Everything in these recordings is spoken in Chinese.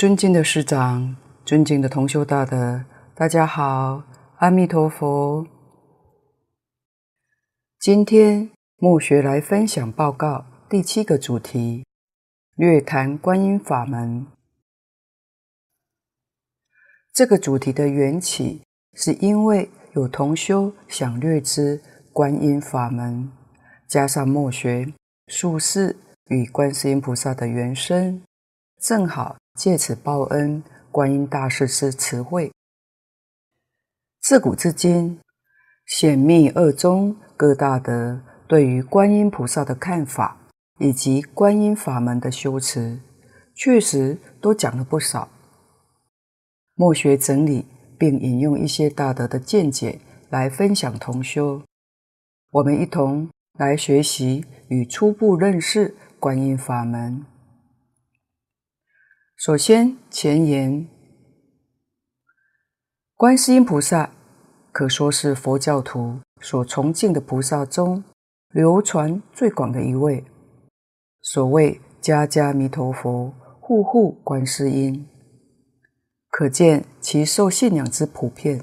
尊敬的师长、尊敬的同修大德，大家好，阿弥陀佛。今天墨学来分享报告第七个主题：略谈观音法门。这个主题的缘起，是因为有同修想略知观音法门，加上墨学术士与观世音菩萨的缘深，正好借此报恩观音大士之慈惠。自古至今，显密二宗各大德对于观音菩萨的看法，以及观音法门的修持，确实都讲了不少。慕学整理并引用一些大德的见解来分享同修，我们一同来学习与初步认识观音法门。首先前言，观世音菩萨可说是佛教徒所崇敬的菩萨中流传最广的一位。所谓家家弥陀佛，户户观世音。可见其受信仰之普遍。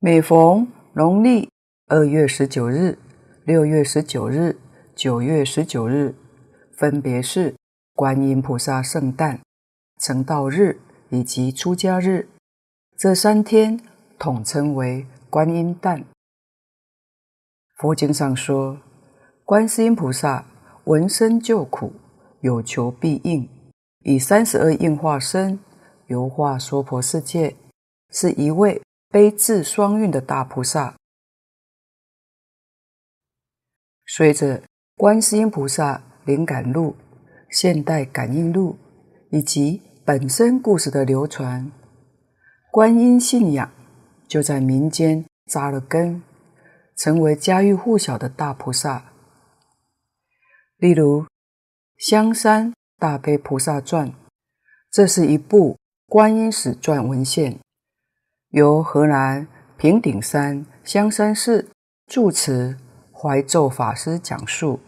每逢农历二月十九日、六月十九日、九月十九日，分别是观音菩萨圣诞、成道日以及出家日，这三天统称为观音诞。佛经上说，观世音菩萨闻声救苦，有求必应。以三十二应化身游化娑婆世界，是一位悲智双运的大菩萨。随着《观世音菩萨灵感录》《现代感应录》以及本身故事的流传，观音信仰就在民间扎了根，成为家喻户晓的大菩萨。例如香山。《大悲菩萨传》，这是一部观音史传文献，由河南平顶山香山寺住持怀咒法师讲述。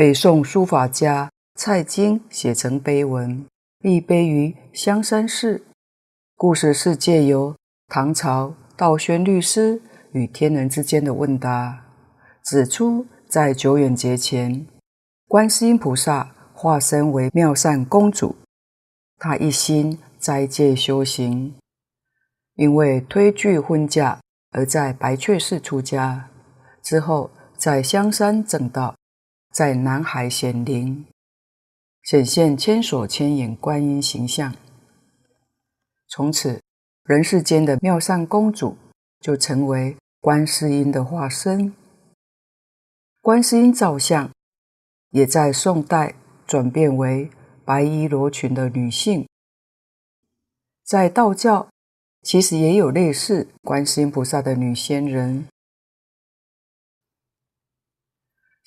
北宋书法家蔡京写成碑文，立碑于香山寺。故事是借由唐朝道宣律师与天人之间的问答，指出在久远节前。观世音菩萨化身为妙善公主，她一心斋戒修行，因为推拒婚嫁而在白雀寺出家。之后在香山证道，在南海显灵，显现千手千眼观音形象。从此，人世间的妙善公主就成为观世音的化身。观世音造像。也在宋代转变为白衣罗裙的女性。在道教，其实也有类似观世音菩萨的女仙人。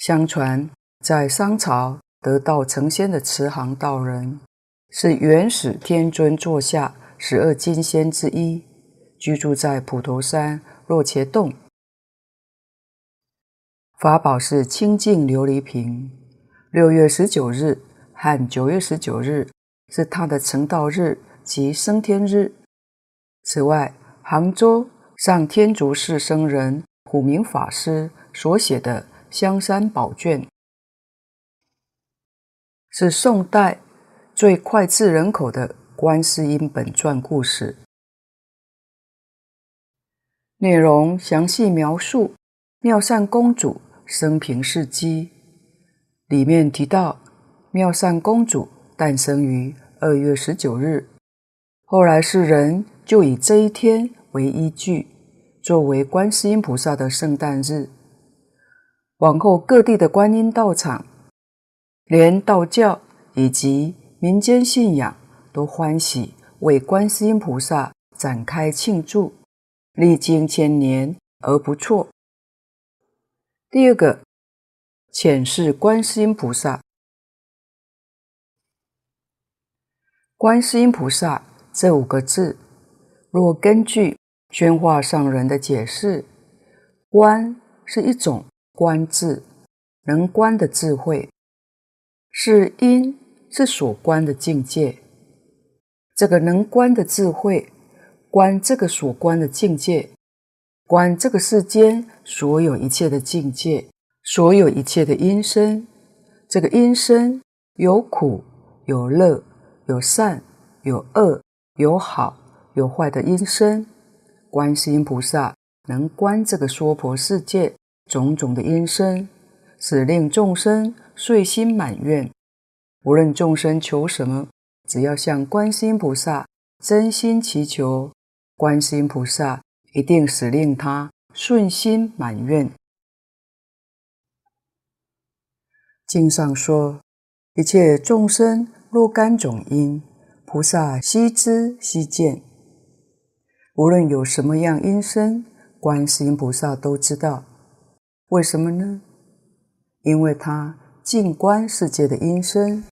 相传，在商朝得道成仙的慈航道人，是元始天尊座下十二金仙之一，居住在普陀山若茄洞，法宝是清净琉璃瓶。六月十九日和九月十九日是他的成道日及升天日。此外，杭州上天竺寺僧人普明法师所写的《香山宝卷》，是宋代最脍炙人口的观世音本传故事，内容详细描述妙善公主生平事迹。里面提到，妙善公主诞生于二月十九日，后来世人就以这一天为依据，作为观世音菩萨的圣诞日。往后各地的观音道场，连道教以及民间信仰都欢喜为观世音菩萨展开庆祝，历经千年而不辍。第二个。浅释观世音菩萨，观世音菩萨这五个字，若根据宣化上人的解释，观是一种观智，能观的智慧，是因，是所观的境界。这个能观的智慧，观这个所观的境界，观这个世间所有一切的境界，所有一切的音声。这个音声有苦，有乐，有善，有恶，有好，有坏的音声。观世音菩萨能观这个娑婆世界种种的音声，使令众生遂心满愿。无论众生求什么，只要向观世音菩萨真心祈求，观世音菩萨一定使令他顺心满愿。经上说，一切众生若干种因，菩萨悉知悉见。无论有什么样音声，观世音菩萨都知道。为什么呢？因为他静观世界的音声。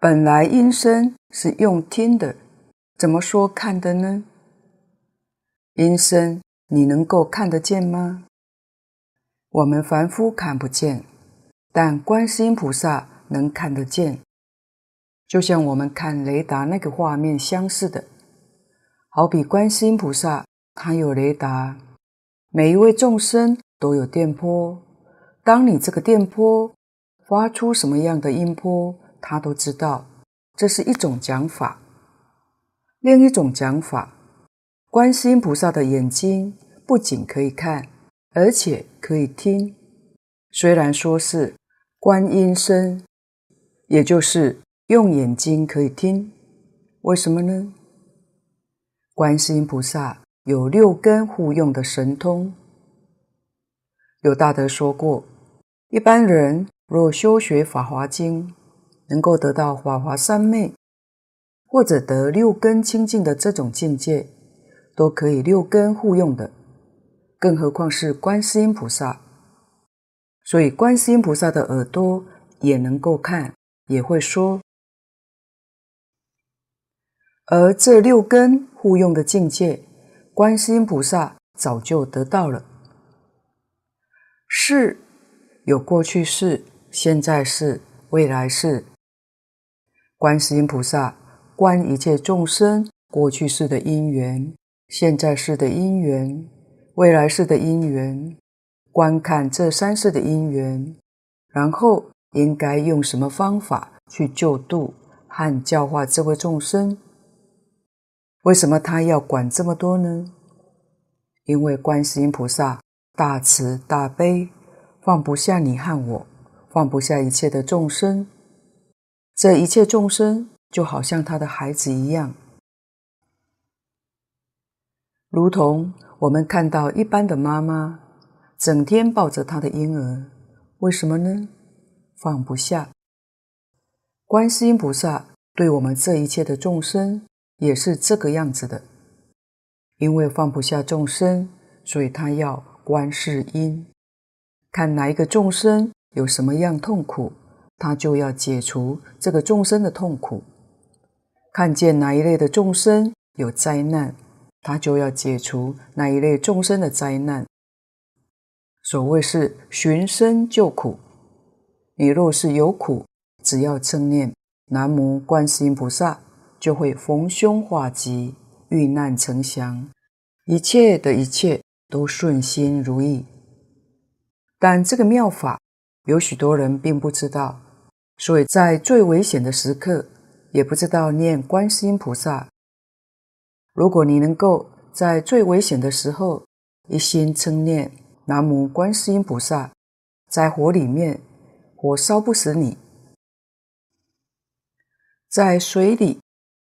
本来音声是用听的，怎么说看的呢？音声你能够看得见吗？我们凡夫看不见，但观世音菩萨能看得见。就像我们看雷达那个画面相似的，好比观世音菩萨，他有雷达，每一位众生都有电波。当你这个电波发出什么样的音波，他都知道。这是一种讲法。另一种讲法，观世音菩萨的眼睛不仅可以看，而且可以听。虽然说是观音声，也就是。用眼睛可以听，为什么呢？观世音菩萨有六根互用的神通。有大德说过，一般人若修学《法华经》，能够得到法华三昧，或者得六根清净的这种境界，都可以六根互用的，更何况是观世音菩萨。所以，观世音菩萨的耳朵也能够看，也会说。而这六根互用的境界，观世音菩萨早就得到了。世有过去世、现在世、未来世。观世音菩萨观一切众生过去世的因缘、现在世的因缘、未来世的因缘，观看这三世的因缘，然后应该用什么方法去救度和教化这位众生。为什么他要管这么多呢？因为观世音菩萨大慈大悲，放不下你和我，放不下一切的众生。这一切众生就好像他的孩子一样，如同我们看到一般的妈妈，整天抱着她的婴儿，为什么呢？放不下。观世音菩萨对我们这一切的众生。也是这个样子的，因为放不下众生，所以他要观世音，看哪一个众生有什么样痛苦，他就要解除这个众生的痛苦；看见哪一类的众生有灾难，他就要解除哪一类众生的灾难。所谓是寻声救苦，你若是有苦，只要称念南无观世音菩萨。就会逢凶化吉，遇难成祥，一切的一切都顺心如意。但这个妙法有许多人并不知道，所以在最危险的时刻也不知道念观世音菩萨。如果你能够在最危险的时候一心称念南无观世音菩萨，在火里面火烧不死你，在水里。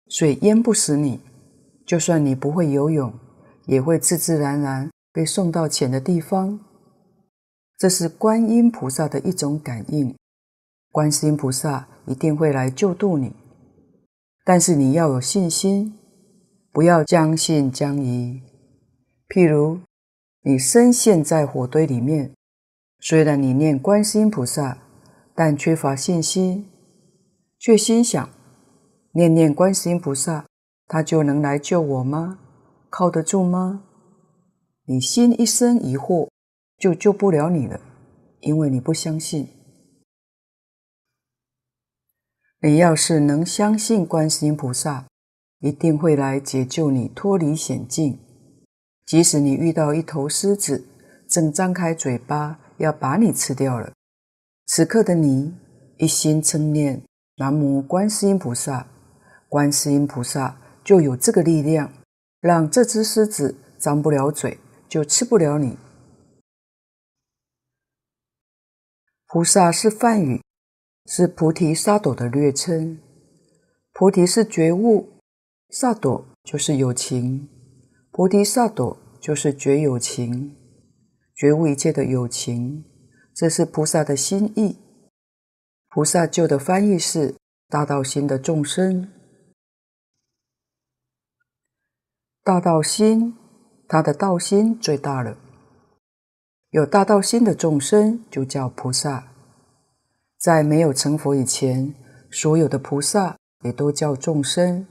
水淹不死你，就算你不会游泳，也会自自然然被送到浅的地方。这是观音菩萨的一种感应，观世音菩萨一定会来救度你。但是你要有信心，不要将信将疑。譬如你深陷在火堆里面，虽然你念观世音菩萨，但缺乏信心，却心想。念念观世音菩萨，他就能来救我吗？靠得住吗？你心一生疑惑，就救不了你了。因为你不相信。你要是能相信观世音菩萨，一定会来解救你脱离险境。即使你遇到一头狮子，正张开嘴巴要把你吃掉了，此刻的你一心称念南无观世音菩萨，观世音菩萨就有这个力量，让这只狮子张不了嘴，就吃不了你。菩萨是梵语。是菩提萨埵的略称。菩提是觉悟，萨埵就是有情。菩提萨埵就是觉有情，觉悟一切的有情，这是菩萨的心意。菩萨旧的翻译是大道心的众生，大道心，他的道心最大了。有大道心的众生就叫菩萨。在没有成佛以前，所有的菩萨也都叫众生，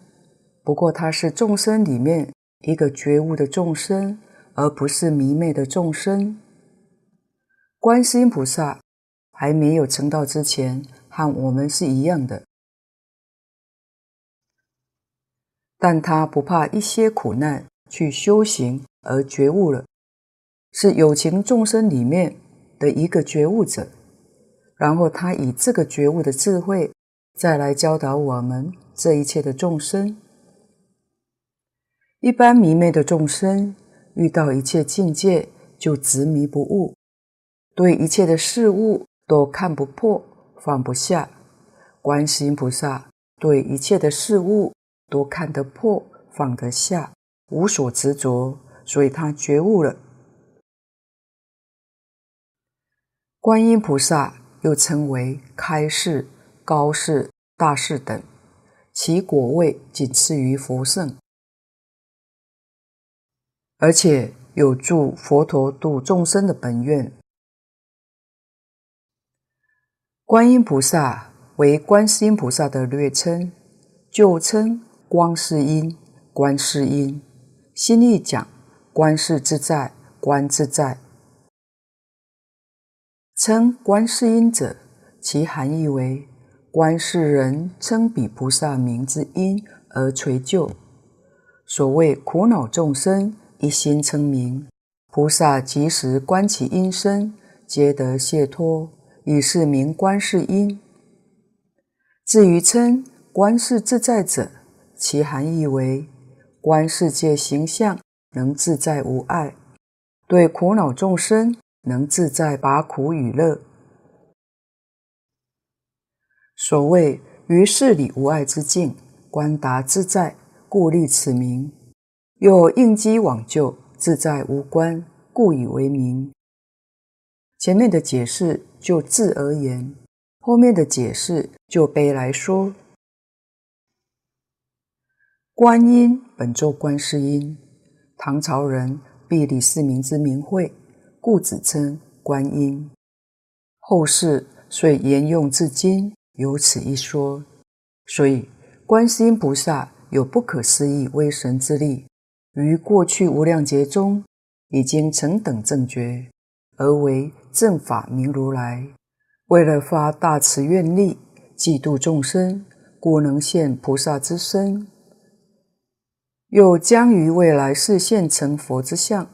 不过他是众生里面一个觉悟的众生，而不是迷昧的众生。观世音菩萨还没有成道之前，和我们是一样的，但他不怕一些苦难去修行而觉悟了，是有情众生里面的一个觉悟者。然后他以这个觉悟的智慧，再来教导我们这一切的众生。一般迷昧的众生遇到一切境界就执迷不悟，对一切的事物都看不破、放不下。观世音菩萨对一切的事物都看得破、放得下，无所执着，所以他觉悟了。观音菩萨。又称为开示、高示、大示等，其果位仅次于佛圣，而且有助佛陀度众生的本愿。观音菩萨为观世音菩萨的略称，旧称光世音、观世音，新译讲观世自在、观自在。称观世音者，其含义为观世人称彼菩萨名之音而垂救。所谓苦恼众生一心称名，菩萨即时观其音声，皆得解脱，以是名观世音。至于称观世自在者，其含义为观世界形象能自在无碍，对苦恼众生。能自在拔苦与乐，所谓于事理无碍之境，观达自在，故立此名；又应机往救，自在无关，故以为名。前面的解释就字而言，后面的解释就悲来说。观音本作观世音，唐朝人毕李世民之名讳。故子称观音，后世遂沿用至今，有此一说。所以，观世音菩萨有不可思议威神之力，于过去无量劫中已经成等正觉，而为正法明如来。为了发大慈愿力，济度众生，故能现菩萨之身，又将于未来示现成佛之相。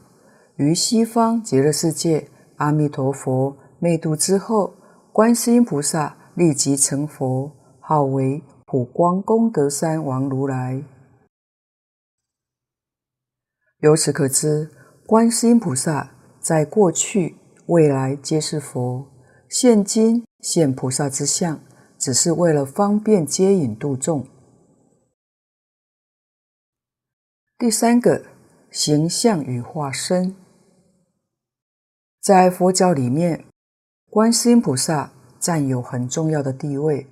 于西方极乐世界，阿弥陀佛灭度之后，观世音菩萨立即成佛，号为普光功德山王如来。由此可知，观世音菩萨在过去、未来皆是佛，现今现菩萨之相，只是为了方便接引度众。第三个，形象与化身。在佛教里面，观世音菩萨占有很重要的地位。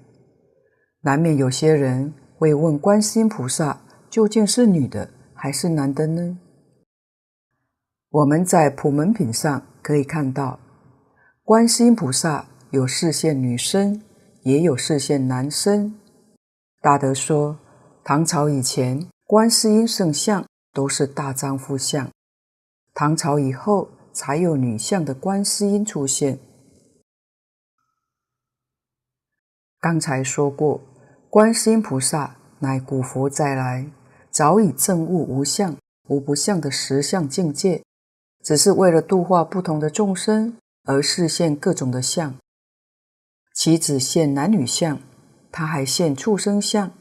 难免有些人会问：观世音菩萨究竟是女的还是男的呢？我们在普门品上可以看到，观世音菩萨有示现女身，也有示现男身。大德说，唐朝以前，观世音圣像都是大丈夫相；唐朝以后，才有女相的观世音出现。刚才说过，观世音菩萨乃古佛再来，早已证悟无相、无不相的实相境界，只是为了度化不同的众生而示现各种的相。岂止现男女相，他还现畜生相、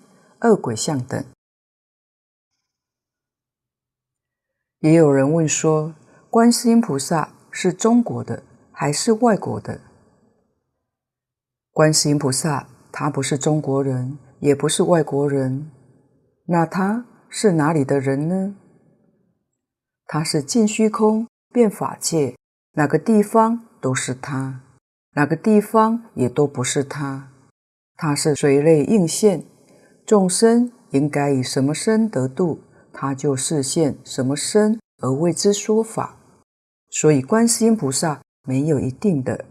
恶鬼相等。也有人问说，观世音菩萨是中国的还是外国的？观世音菩萨他不是中国人，也不是外国人，那他是哪里的人呢？他是尽虚空遍法界，哪个地方都是他。哪个地方也都不是他，他是随类应现，众生应该以什么身得度，他就示现什么身而为之说法。所以观世音菩萨没有一定的，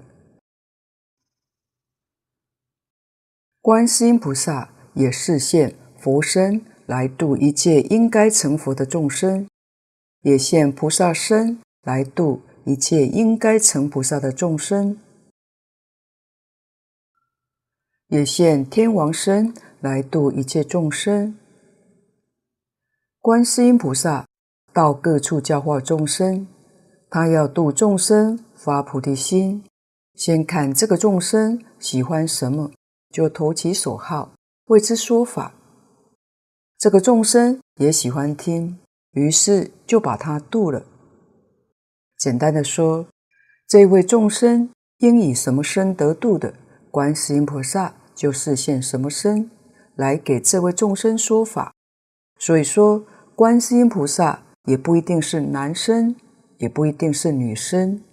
观世音菩萨也示现佛身来度一切应该成佛的众生，也现菩萨身来度一切应该成菩萨的众生。也现天王身来度一切众生。观世音菩萨到各处教化众生，他要度众生发菩提心，先看这个众生喜欢什么，就投其所好，为之说法。这个众生也喜欢听，于是就把他度了。简单的说，这位众生应以什么身得度的？观世音菩萨就示现什么身来给这位众生说法。所以说，观世音菩萨也不一定是男身，也不一定是女身，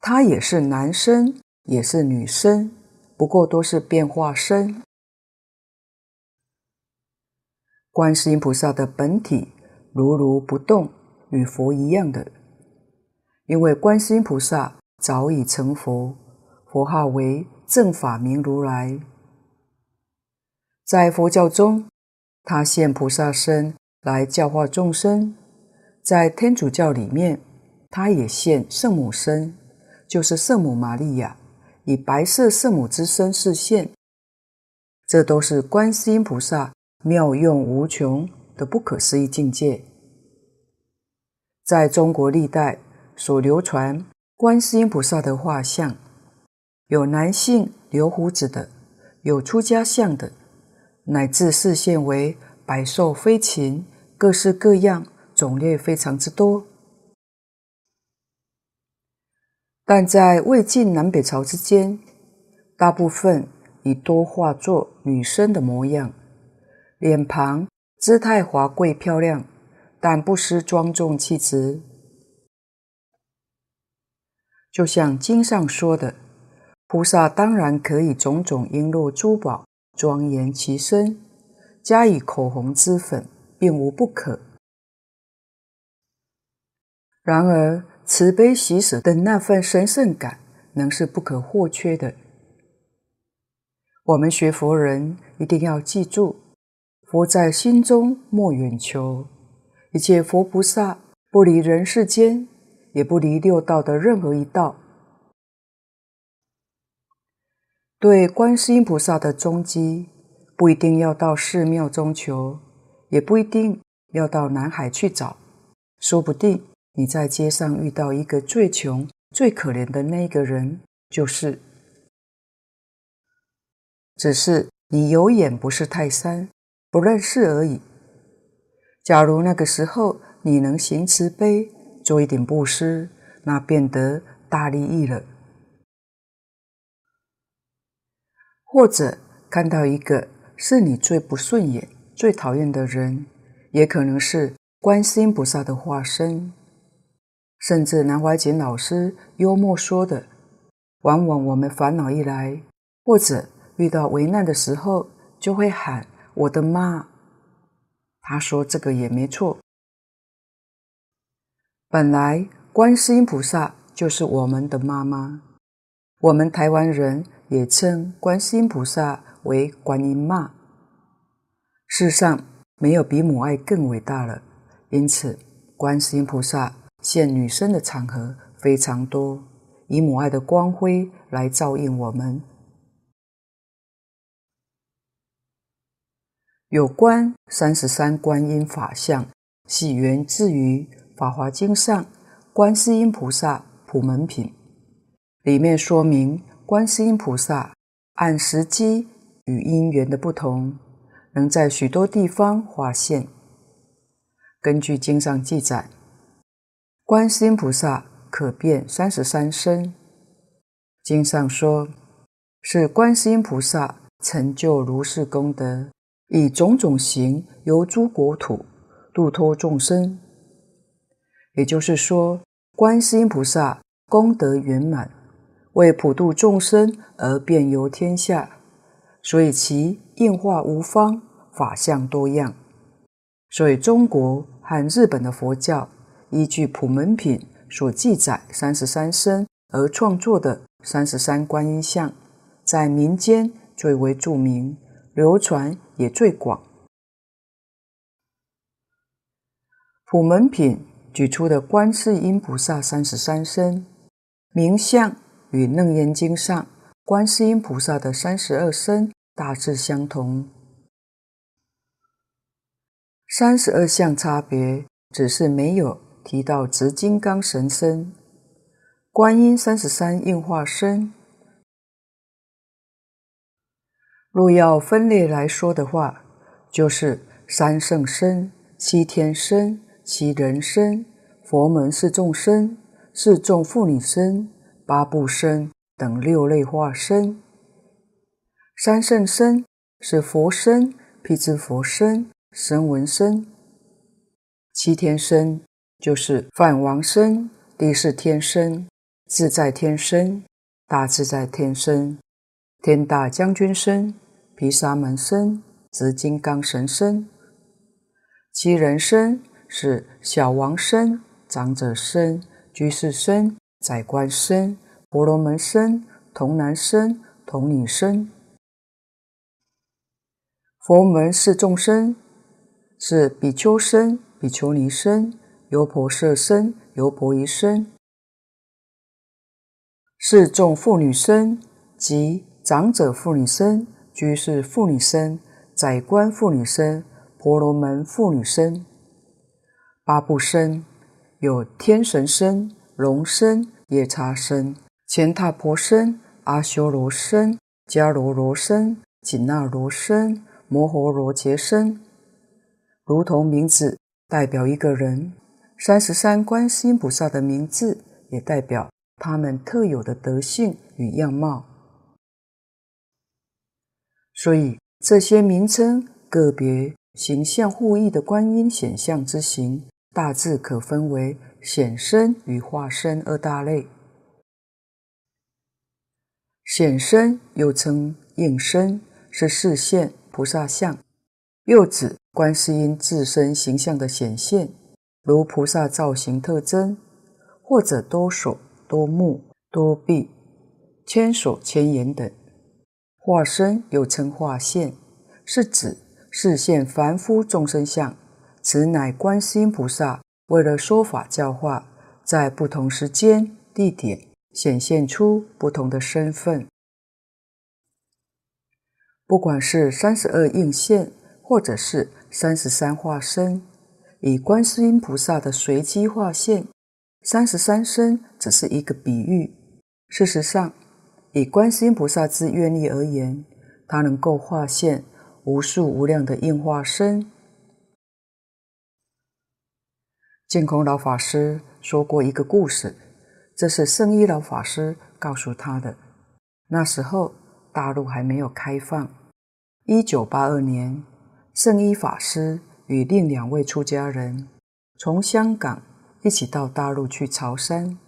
他也是男身，也是女身，不过都是变化身。观世音菩萨的本体如如不动，与佛一样的，因为观世音菩萨早已成佛，佛号为。正法明如来，在佛教中，他现菩萨身来教化众生；在天主教里面，他也现圣母身，就是圣母玛利亚，以白色圣母之身示现。这都是观世音菩萨妙用无穷的不可思议境界。在中国历代所流传观世音菩萨的画像。有男性留胡子的，有出家相的，乃至示现为百兽飞禽，各式各样，种类非常之多。但在魏晋南北朝之间，大部分已多化作女生的模样，脸庞姿态华贵漂亮，但不失庄重气质。就像经上说的。菩萨当然可以种种璎珞珠宝庄严其身，加以口红脂粉，并无不可。然而慈悲喜舍的那份神圣感，能是不可或缺的。我们学佛人一定要记住：佛在心中莫远求。一切佛菩萨不离人世间，也不离六道的任何一道。对观世音菩萨的踪迹，不一定要到寺庙中求，也不一定要到南海去找。说不定你在街上遇到一个最穷、最可怜的那个人，就是。只是你有眼不识泰山，不认识而已。假如那个时候你能行慈悲，做一点布施，那便得大利益了。或者看到一个是你最不顺眼、最讨厌的人，也可能是观世音菩萨的化身。甚至南怀瑾老师幽默说的：“往往我们烦恼一来，或者遇到危难的时候，就会喊‘我的妈’。”他说这个也没错。本来观世音菩萨就是我们的妈妈，我们台湾人。也称观世音菩萨为观音妈。世上没有比母爱更伟大了，因此观世音菩萨现女身的场合非常多，以母爱的光辉来照应我们。有关三十三观音法相，系源自于《法华经》上观世音菩萨普门品，里面说明观世音菩萨按时机与因缘的不同，能在许多地方化现。根据经上记载，观世音菩萨可变三十三身。经上说，是观世音菩萨成就如是功德。以种种形游诸国土，度脱众生。也就是说，观世音菩萨功德圆满，为普度众生而遍游天下，所以其应化无方，法相多样。所以中国和日本的佛教依据普门品所记载三十三身而创作的三十三观音像，在民间最为著名。流传也最广。普门品举出的观世音菩萨三十三身名相，与《楞严经》上观世音菩萨的三十二身大致相同。三十二相差别，只是没有提到执金刚神身。观音三十三应化身。若要分类来说的话，就是三圣身、七天身、七人身、佛门四众生、四众妇女身、八部身等六类化身。三圣身是佛身、辟支佛身、声闻身；七天身就是梵王身、帝释天身、自在天身、大自在天身、天大将军身。毗沙门身、执金刚神身，七人身是小王身、长者身、居士身、宰官身、婆罗门身、童男身、童女身。佛门是众生是比丘身、比丘尼身、优婆塞身、优婆夷身。是众妇女身即长者妇女身。居士妇女身、宰官妇女身、婆罗门妇女身，八部身有天神身、龙身、夜叉身、乾闥婆身、阿修罗身、迦罗罗身、紧那罗身、摩诃罗伽身，如同名字代表一个人，三十三观世音菩萨的名字也代表他们特有的德性与样貌。所以，这些名称个别形象互异的观音显相之行，大致可分为显身与化身二大类。显身又称应身，是示现菩萨相，又指观世音自身形象的显现，如菩萨造型特征，或者多手、多目、多臂、千手千眼等。化身又称化现，是指示现凡夫众生相。此乃观世音菩萨为了说法教化，在不同时间地点显现出不同的身份。不管是三十二应现，或者是三十三化身，以观世音菩萨的随机化现，三十三身只是一个比喻。事实上，以观世音菩萨之愿力而言，他能够化现无数无量的应化身。净空老法师说过一个故事，这是圣依老法师告诉他的。那时候大陆还没有开放。一九八二年，圣依法师与另两位出家人从香港一起到大陆去朝山，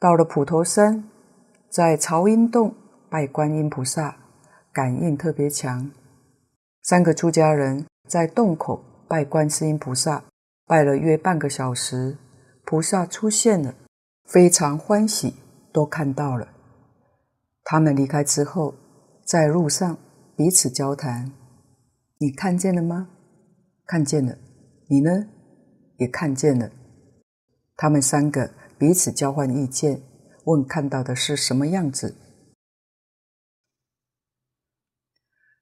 到了普陀山。在朝音洞拜观音菩萨，感应特别强。三个出家人在洞口拜观世音菩萨，拜了约半个小时，菩萨出现了，非常欢喜，都看到了。他们离开之后，在路上彼此交谈：“你看见了吗？看见了。你呢？也看见了。”他们三个彼此交换意见。问看到的是什么样子？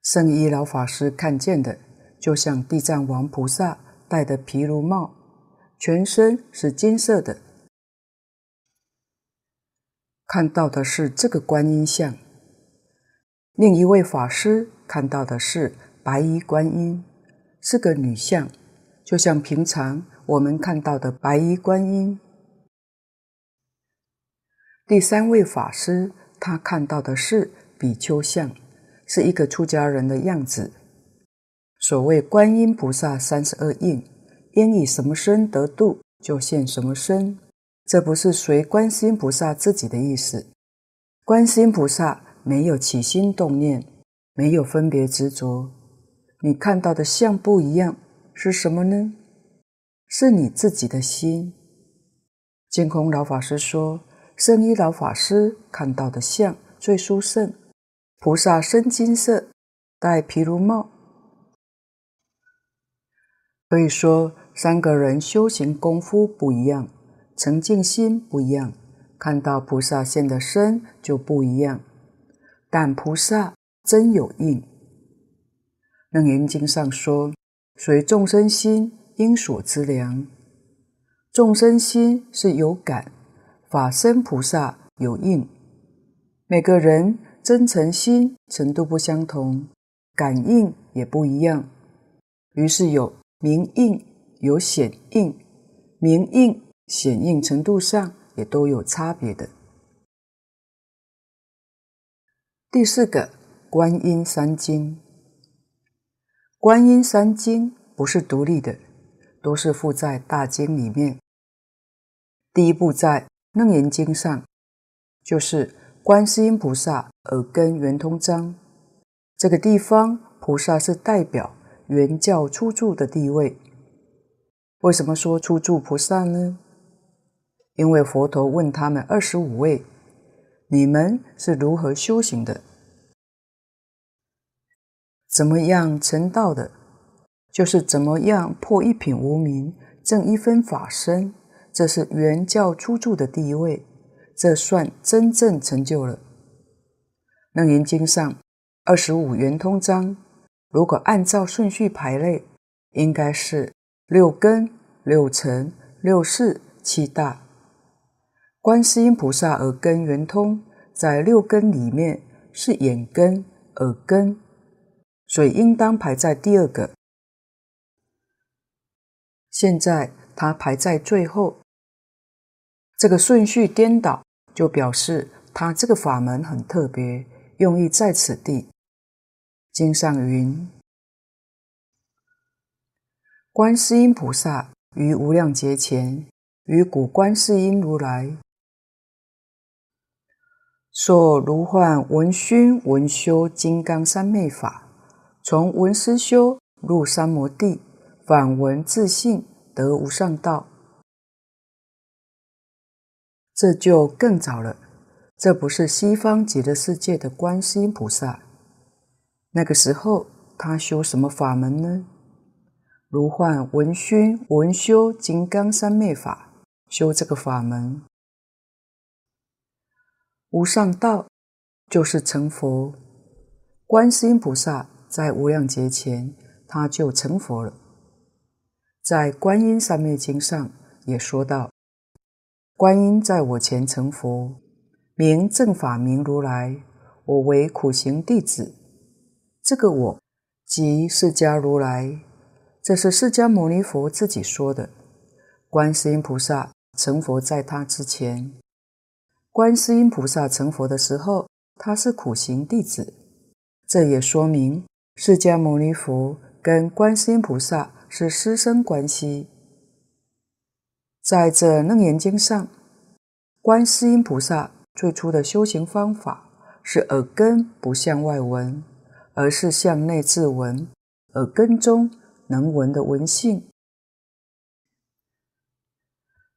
圣依老法师看见的就像地藏王菩萨戴的毗卢帽，全身是金色的。看到的是这个观音像。另一位法师看到的是白衣观音，是个女像，就像平常我们看到的白衣观音。第三位法师，他看到的是比丘像，是一个出家人的样子。所谓观音菩萨三十二应，应以什么身得度，就现什么身。这不是随观世音菩萨自己的意思。观世音菩萨没有起心动念，没有分别执着。你看到的相不一样，是什么呢？是你自己的心。净空老法师说。圣依老法师看到的相最殊胜，菩萨身金色，戴毗卢帽。可以说，三个人修行功夫不一样，澄净心不一样，看到菩萨现的身就不一样。但菩萨真有应。楞严经上说：“随众生心应所知量。”众生心是有感。法身菩萨有应，每个人真诚心程度不相同，感应也不一样，于是有明应，有显应，明应显应程度上也都有差别的。第四个观音三经，观音三经不是独立的，都是附在大经里面。第一部在。楞严经上就是观世音菩萨耳根圆通章，这个地方菩萨是代表圆教初住的地位。为什么说初住菩萨呢？因为佛陀问他们二十五位：“你们是如何修行的？怎么样成道的？就是怎么样破一品无明，证一分法身。”这是圆教初住的地位，这算真正成就了。楞严经上二十五圆通章，如果按照顺序排列，应该是六根、六尘、六识、七大。观世音菩萨耳根圆通，在六根里面是眼根、耳根，所以应当排在第二个。现在它排在最后。这个顺序颠倒，就表示他这个法门很特别，用意在此地。经上云：“观世音菩萨于无量劫前，于古观世音如来，说如幻闻熏闻修金刚三昧法，从闻思修入三摩地，反闻自性得无上道。”这就更早了，这不是西方极乐世界的观世音菩萨。那个时候他修什么法门呢？如幻闻熏闻修金刚三昧法，修这个法门。无上道就是成佛。观世音菩萨在无量劫前他就成佛了，在《观音三昧经》上也说到。观音在我前成佛，名正法名如来，我为苦行弟子。这个我即释迦如来，这是释迦牟尼佛自己说的。观世音菩萨成佛在他之前，观世音菩萨成佛的时候，他是苦行弟子。这也说明释迦牟尼佛跟观世音菩萨是师生关系。在这楞严经上，观世音菩萨最初的修行方法是耳根不向外闻，而是向内自闻，耳根中能闻的闻性，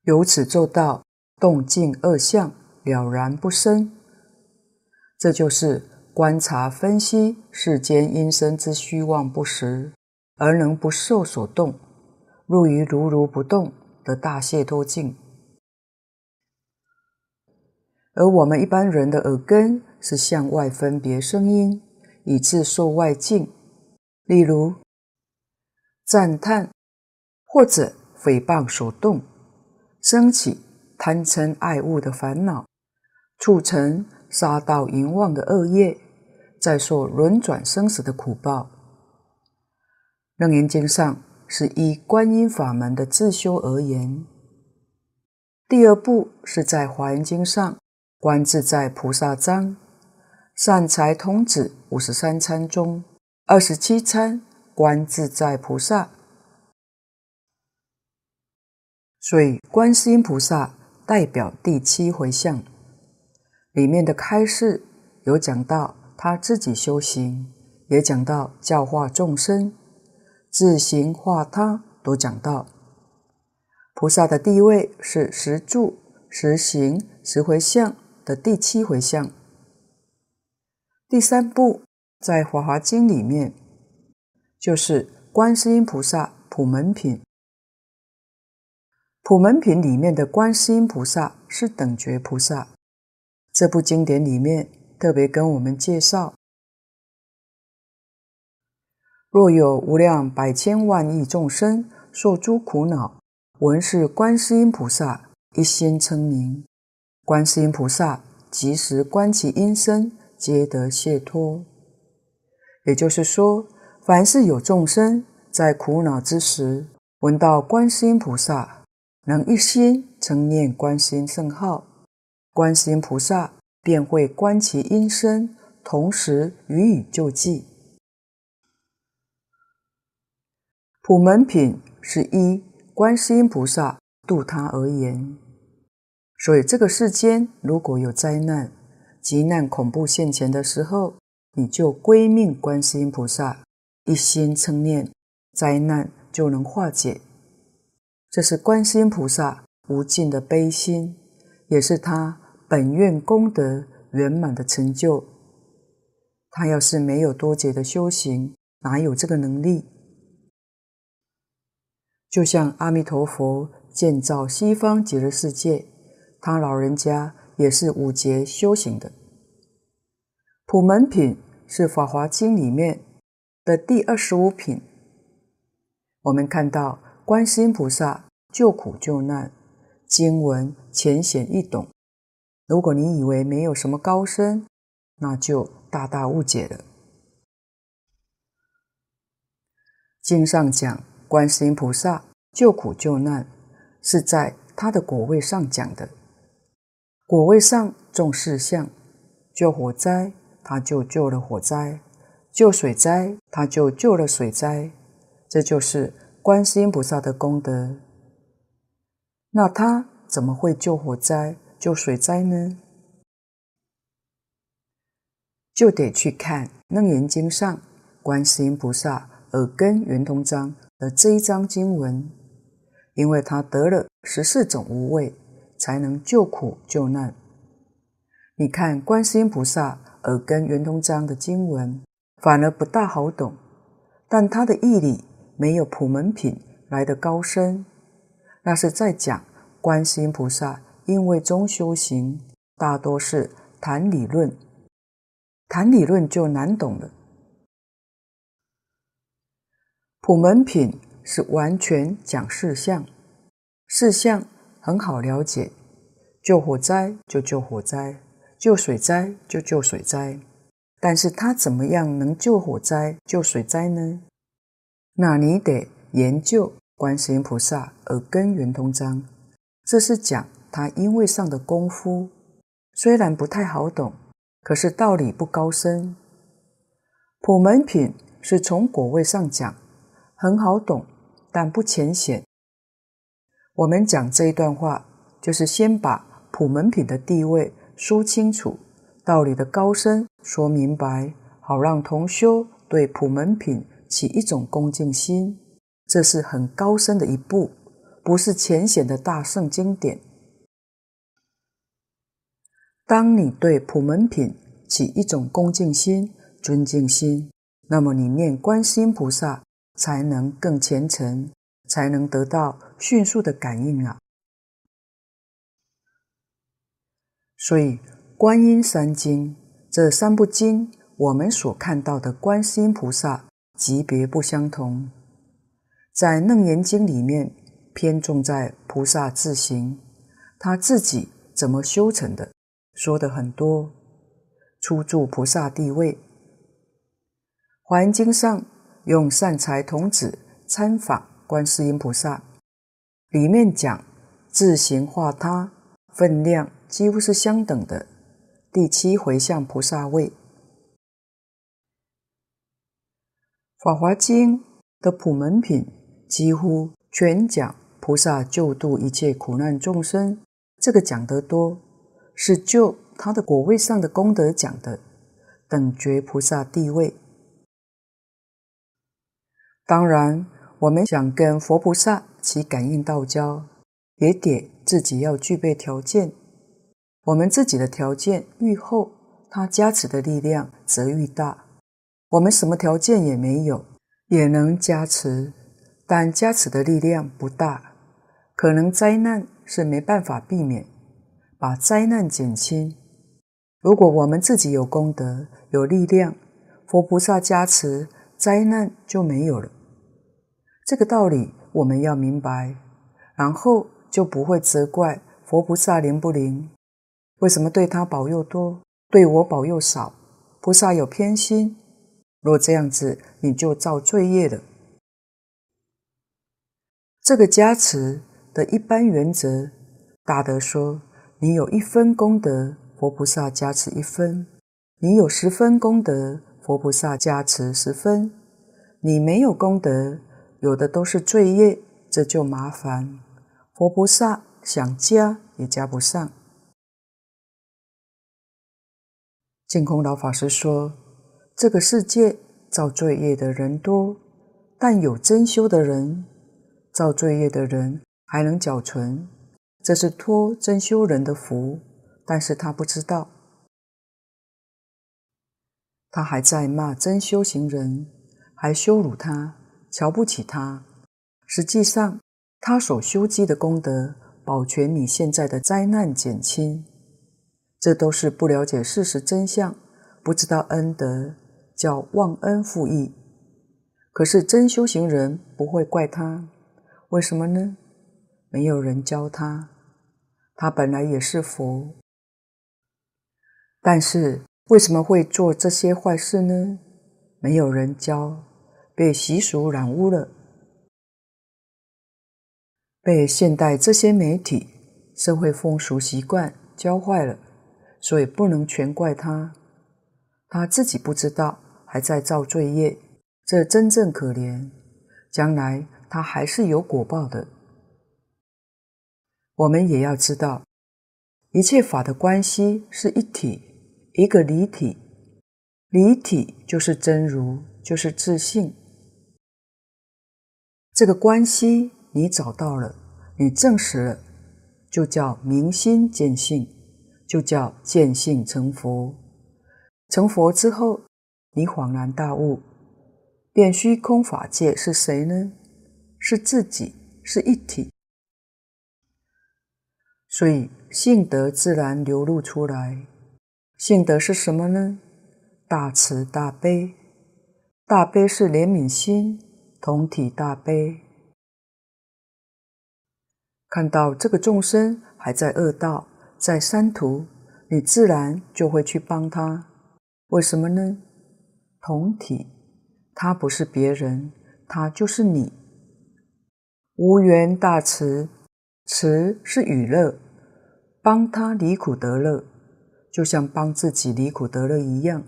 由此做到动静二相了然不生。这就是观察分析世间因生之虚妄不实，而能不受所动，入于如如不动。的大解脱境，而我们一般人的耳根是向外分别声音，以致受外境。例如，赞叹或者诽谤所动，升起贪嗔爱恶的烦恼，促成杀盗淫妄的恶业，再受轮转生死的苦报。楞严经上是依观音法门的自修而言。第二部是在华严经上观自在菩萨章善财童子五十三参中二十七参观自在菩萨。所以观世音菩萨代表第七回向，里面的开示有讲到他自己修行，也讲到教化众生，自行化他都讲到。菩萨的地位是十住、十行、十回向的第七回向。第三部在《华华经》里面，就是观世音菩萨普门品。普门品里面的观世音菩萨是等觉菩萨。这部经典里面特别跟我们介绍：若有无量百千万亿众生受诸苦恼。闻是观世音菩萨一心称名，观世音菩萨即时观其音声，皆得解脱。也就是说，凡是有众生在苦恼之时，闻到观世音菩萨，能一心称念观世音圣号，观世音菩萨便会观其音声，同时予以救济。普门品是一。观世音菩萨度他而言，所以这个世间如果有灾难、急难、恐怖现前的时候，你就归命观世音菩萨，一心称念，灾难就能化解。这是观世音菩萨无尽的悲心，也是他本愿功德圆满的成就。他要是没有多劫的修行，哪有这个能力？就像阿弥陀佛建造西方极乐世界，他老人家也是五劫修行的。普门品是《法华经》里面的第二十五品。我们看到观世音菩萨救苦救难，经文浅显易懂。如果你以为没有什么高深，那就大大误解了。经上讲。观世音菩萨救苦救难，是在他的果位上讲的。果位上重事相，救火灾，他就救了火灾；救水灾，他就救了水灾。这就是观世音菩萨的功德。那他怎么会救火灾、救水灾呢？就得去看《楞严经》上观世音菩萨耳根圆通章。的这一章经文，因为他得了十四种无畏，才能救苦救难。你看观世音菩萨耳根圆通章的经文，反而不大好懂，但他的义理没有普门品来得高深。那是在讲观世音菩萨因为中修行，大多是谈理论，谈理论就难懂了。普门品是完全讲事相，事相很好了解，救火灾就救火灾，救水灾就救水灾。但是他怎么样能救火灾、救水灾呢？那你得研究观世音菩萨耳根圆通章，这是讲他因位上的功夫，虽然不太好懂，可是道理不高深。普门品是从果位上讲。很好懂，但不浅显。我们讲这一段话，就是先把普门品的地位说清楚，道理的高深说明白，好让同修对普门品起一种恭敬心。这是很高深的一步，不是浅显的大圣经典。当你对普门品起一种恭敬心、尊敬心，那么你念观世音菩萨。才能更虔诚，才能得到迅速的感应啊！所以，观音三经这三部经，我们所看到的观世音菩萨级别不相同。在《楞严经》里面，偏重在菩萨自行，他自己怎么修成的，说的很多。初住菩萨地位，《华严经》上用善财童子参访观世音菩萨，里面讲自行化他分量几乎是相等的。第七回向菩萨位，《法华经》的普门品。几乎全讲菩萨救度一切苦难众生，这个讲得多，是就他的果位上的功德讲的，等觉菩萨地位。当然，我们想跟佛菩萨起感应道交，也得自己要具备条件。我们自己的条件愈厚，他加持的力量则愈大。我们什么条件也没有，也能加持。但加持的力量不大，可能灾难是没办法避免，把灾难减轻。如果我们自己有功德、有力量，佛菩萨加持，灾难就没有了。这个道理我们要明白，然后就不会责怪佛菩萨灵不灵，为什么对他保佑多，对我保佑少？菩萨有偏心，若这样子，你就造罪业了。这个加持的一般原则，大德说：你有一分功德，佛菩萨加持一分；你有十分功德，佛菩萨加持十分；你没有功德，有的都是罪业，这就麻烦。佛菩萨想加也加不上。净空老法师说：这个世界造罪业的人多，但有真修的人。造罪业的人还能缴存，这是托真修人的福，但是他不知道，他还在骂真修行人，还羞辱他，瞧不起他。实际上，他所修积的功德，保全你现在的灾难减轻，这都是不了解事实真相，不知道恩德，叫忘恩负义。可是真修行人不会怪他。为什么呢？没有人教他，他本来也是佛，但是为什么会做这些坏事呢？没有人教，被习俗染污了，被现代这些媒体、社会风俗习惯教坏了，所以不能全怪他，他自己不知道，还在造罪业，这真正可怜，将来。他还是有果报的。我们也要知道，一切法的关系是一体，一个离体。离体就是真如，就是自信。这个关系你找到了，你证实了，就叫明心见性，就叫见性成佛。成佛之后，你恍然大悟，便虚空法界是谁呢？是自己，是一体，所以性德自然流露出来。性德是什么呢？大慈大悲，大悲是怜悯心，同体大悲。看到这个众生还在恶道，在三途，你自然就会去帮他。为什么呢？同体，他不是别人，他就是你。无缘大慈，慈是与乐，帮他离苦得乐，就像帮自己离苦得乐一样。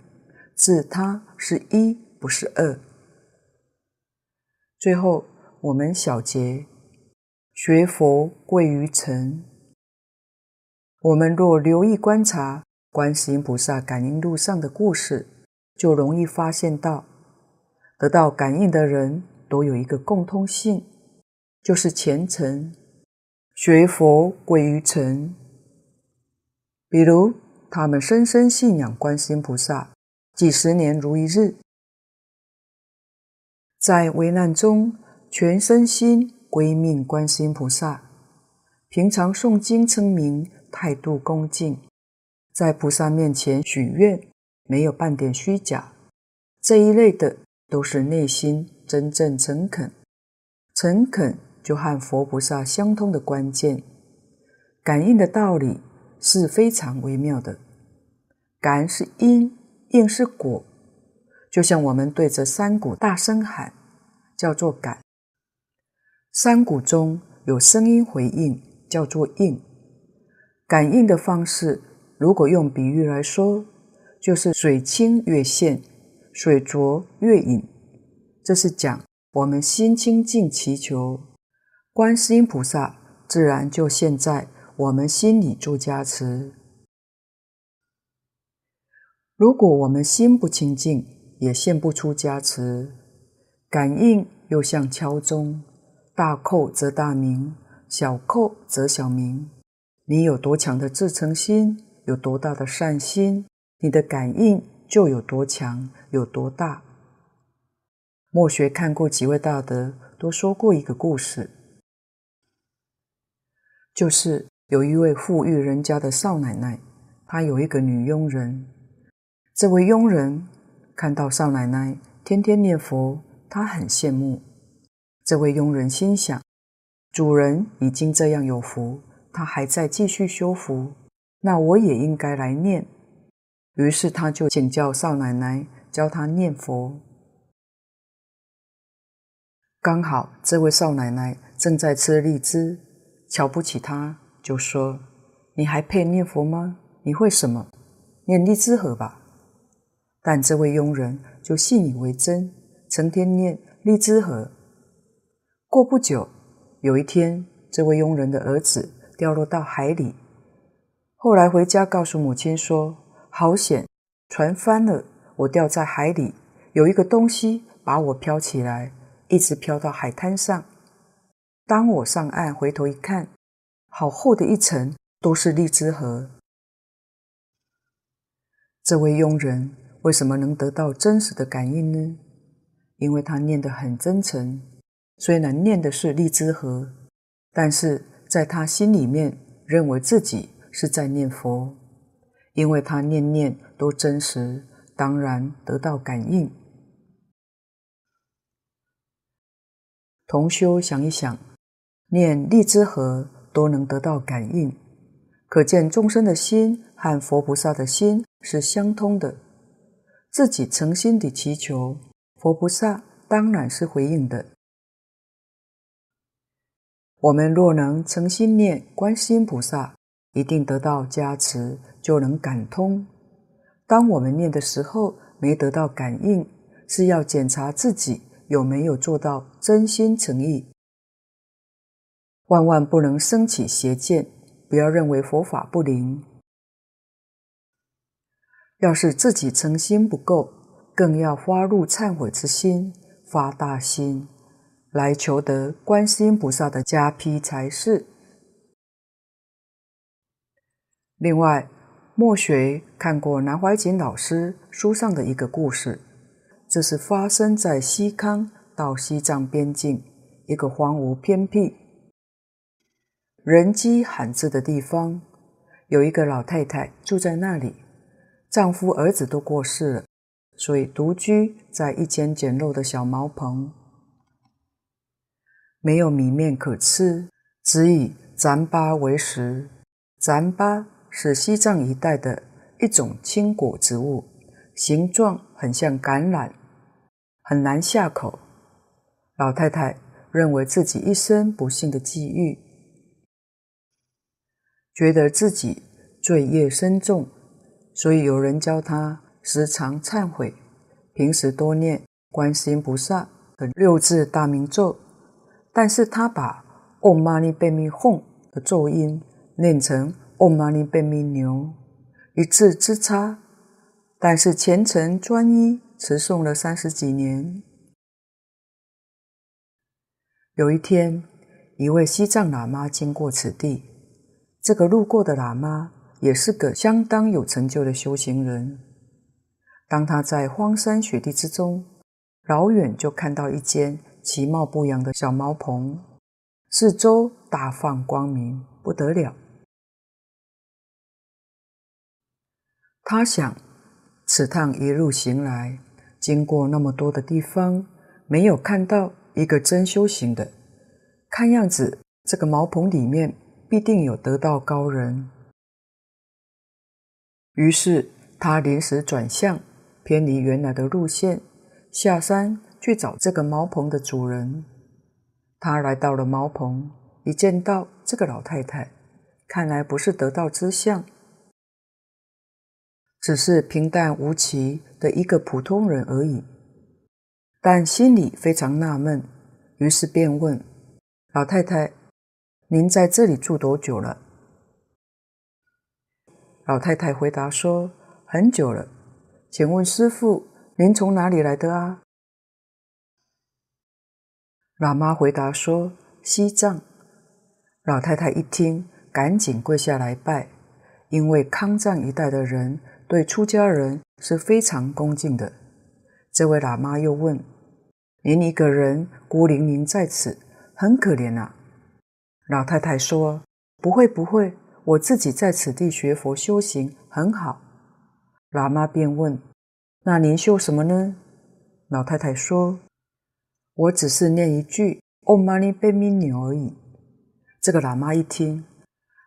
自他是一，不是二。最后，我们小结：学佛贵于成。我们若留意观察观世音菩萨感应路上的故事，就容易发现到，得到感应的人都有一个共通性。就是虔诚，学佛贵于成。比如他们深深信仰观世音菩萨，几十年如一日，在危难中全身心归命观世音菩萨，平常诵经称名，态度恭敬，在菩萨面前许愿，没有半点虚假，这一类的都是内心真正诚恳。诚恳就和佛菩萨相通的关键。感应的道理是非常微妙的。感是因，应是果，就像我们对着山谷大声喊，叫做感。山谷中有声音回应，叫做应。感应的方式，如果用比喻来说，就是水清月现，水浊月隐。这是讲我们心清净祈求，观世音菩萨自然就现在我们心里做加持。如果我们心不清净，也现不出加持。感应又像敲钟，大叩则大鸣，小叩则小鸣。你有多强的自诚心，有多大的善心，你的感应就有多强，有多大。墨学看过几位大德都说过一个故事，就是有一位富裕人家的少奶奶，她有一个女佣人。这位佣人看到少奶奶天天念佛，他很羡慕。这位佣人心想：主人已经这样有福，他还在继续修福，那我也应该来念。于是他就请教少奶奶教他念佛。刚好这位少奶奶正在吃荔枝，瞧不起他，就说：“你还配念佛吗？你会什么？念荔枝核吧。”但这位佣人就信以为真，成天念荔枝核。过不久，有一天，这位佣人的儿子掉落到海里，后来回家告诉母亲说：“好险，船翻了，我掉在海里，有一个东西把我飘起来，一直飘到海滩上。当我上岸回头一看，好厚的一层都是荔枝核。”这位佣人。为什么能得到真实的感应呢？因为他念得很真诚，虽然念的是荔枝核，但是在他心里面认为自己是在念佛，因为他念念都真实，当然得到感应。同修想一想，念荔枝核都能得到感应，可见众生的心和佛菩萨的心是相通的。自己诚心地祈求，佛菩萨当然是回应的。我们若能诚心念观世音菩萨，一定得到加持，就能感通。当我们念的时候没得到感应，是要检查自己有没有做到真心诚意。万万不能生起邪见，不要认为佛法不灵。要是自己诚心不够，更要发入忏悔之心，发大心来求得观世音菩萨的加批才是。另外，墨学看过南怀瑾老师书上的一个故事，这是发生在西康到西藏边境一个荒芜偏僻、人迹罕至的地方，有一个老太太住在那里。丈夫、儿子都过世了，所以独居在一间简陋的小茅棚，没有米面可吃，只以糌粑为食。糌粑是西藏一带的一种青果植物，形状很像橄榄，很难下口。老太太认为自己一生不幸的际遇，觉得自己罪业深重。所以有人教他时常忏悔，平时多念观世音菩萨的六字大明咒，但是他把 Om Mani p a m 的咒音念成 Om Mani Padme Nyo，一字之差，但是虔诚专一，持诵了三十几年。有一天，一位西藏喇嘛经过此地，这个路过的喇嘛。也是个相当有成就的修行人。当他在荒山雪地之中，老远就看到一间其貌不扬的小茅棚，四周大放光明，不得了。他想，此趟一路行来，经过那么多的地方，没有看到一个真修行的，看样子这个茅棚里面必定有得道高人。于是他临时转向，偏离原来的路线，下山去找这个茅棚的主人。他来到了茅棚，一见到这个老太太，看来不是得道之相，只是平淡无奇的一个普通人而已。但心里非常纳闷，于是便问老太太：“您在这里住多久了？”老太太回答说：“很久了。请问师父，您从哪里来的啊？”喇嘛回答说：“西藏。”老太太一听，赶紧跪下来拜，因为康藏一带的人对出家人是非常恭敬的。这位喇嘛又问：“您一个人孤零零在此，很可怜啊？”老太太说：“不会，不会。”我自己在此地学佛修行很好，喇嘛便问：“那您修什么呢？”老太太说：“我只是念一句‘唵嘛呢呗咪吽’而已。”这个喇嘛一听，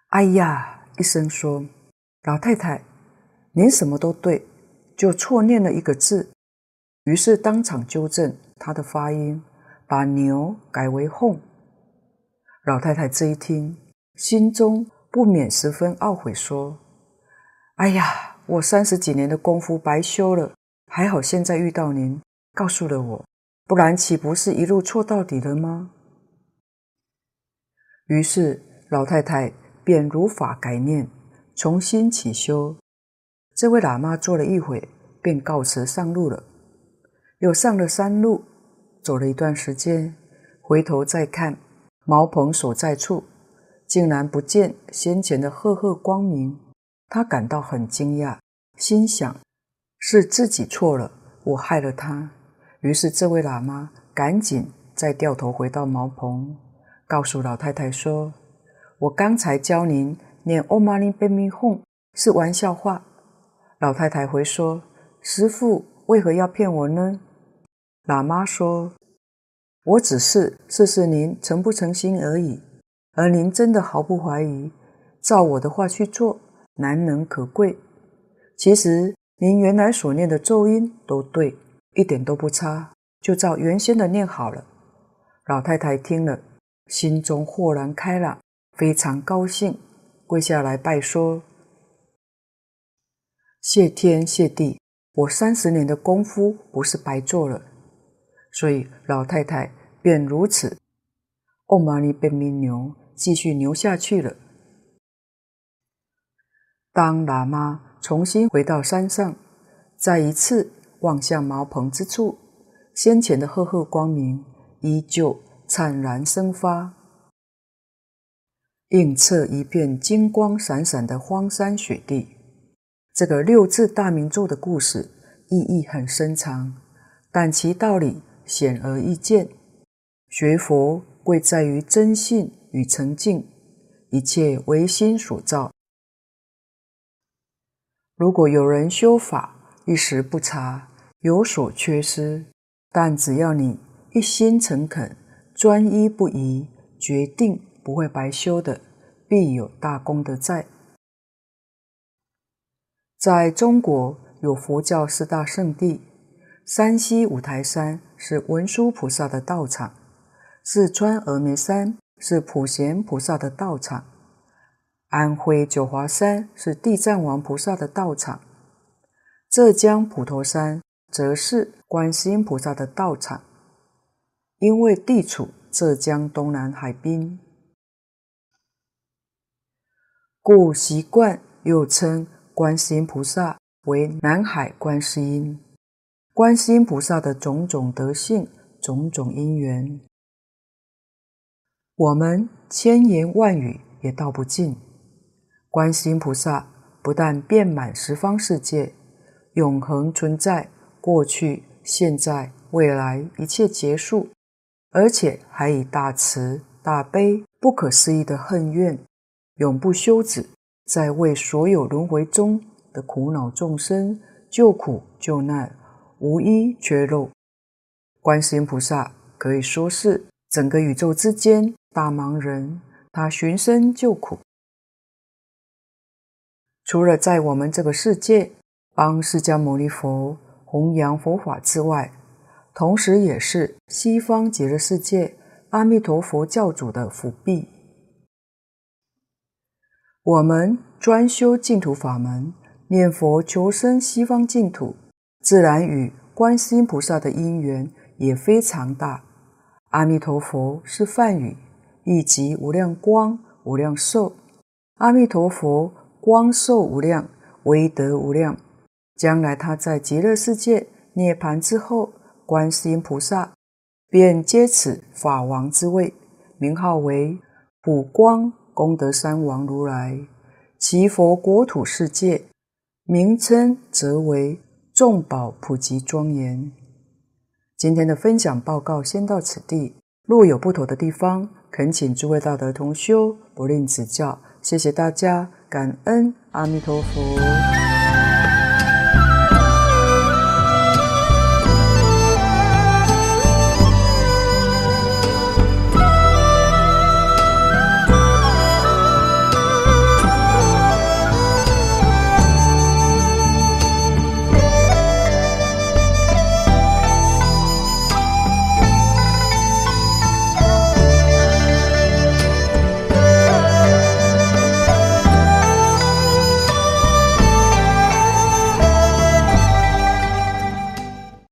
哎呀一声说：“老太太，您什么都对，就错念了一个字。”于是当场纠正他的发音，把“牛”改为“哄”。老太太这一听，心中，不免十分懊悔，说：“哎呀，我三十几年的功夫白修了，还好现在遇到您，告诉了我，不然岂不是一路错到底了吗？”于是老太太便如法改念，重新起修。这位喇嘛坐了一会，便告辞上路了。又上了山路，走了一段时间，回头再看茅棚所在处。竟然不见先前的赫赫光明，他感到很惊讶，心想是自己错了，我害了他。于是这位喇嘛赶紧再掉头回到茅棚，告诉老太太说：“我刚才教您念唵嘛呢呗咪吽是玩笑话。”老太太回说：“师父为何要骗我呢？”喇嘛说：“我只是试试您诚不诚心而已。”而您真的毫不怀疑，照我的话去做，难能可贵。其实您原来所念的咒音都对，一点都不差，就照原先的念好了。老太太听了，心中豁然开朗，非常高兴，跪下来拜说：“谢天谢地，我三十年的功夫不是白做了。”所以老太太便如此。唵嘛呢呗咪吽。继续牛下去了。当喇嘛重新回到山上，再一次望向茅棚之处，先前的赫赫光明依旧灿然生发，映彻一片金光闪闪的荒山雪地。这个六字大明咒的故事意义很深长，但其道理显而易见。学佛贵在于真信。与诚敬，一切唯心所造。如果有人修法一时不察，有所缺失，但只要你一心诚恳、专一不移，决定不会白修的，必有大功德在。在中国有佛教四大圣地，山西五台山是文殊菩萨的道场，四川峨眉山。是普贤菩萨的道场，安徽九华山是地藏王菩萨的道场，浙江普陀山则是观世音菩萨的道场。因为地处浙江东南海滨，故习惯又称观世音菩萨为南海观世音。观世音菩萨的种种德性、种种因缘。我们千言万语也道不尽。观世音菩萨不但遍满十方世界，永恒存在，过去、现在、未来一切劫数，而且还以大慈大悲、不可思议的恨怨，永不休止，在为所有轮回中的苦恼众生救苦救难，无一缺漏。观世音菩萨可以说是整个宇宙之间。大忙人，他寻声救苦。除了在我们这个世界帮释迦牟尼佛弘扬佛法之外，同时也是西方极乐世界阿弥陀佛教主的福庇。我们专修净土法门，念佛求生西方净土，自然与观世音菩萨的因缘也非常大。阿弥陀佛是梵语，意即无量光、无量寿。阿弥陀佛。光寿无量，威德无量。将来他在极乐世界涅槃之后，观世音菩萨便接此法王之位，名号为普光功德山王如来。其佛国土世界名称则为众宝普及庄严。今天的分享报告先到此地，若有不妥的地方，恳请诸位道德同修不吝指教。谢谢大家。感恩阿弥陀佛。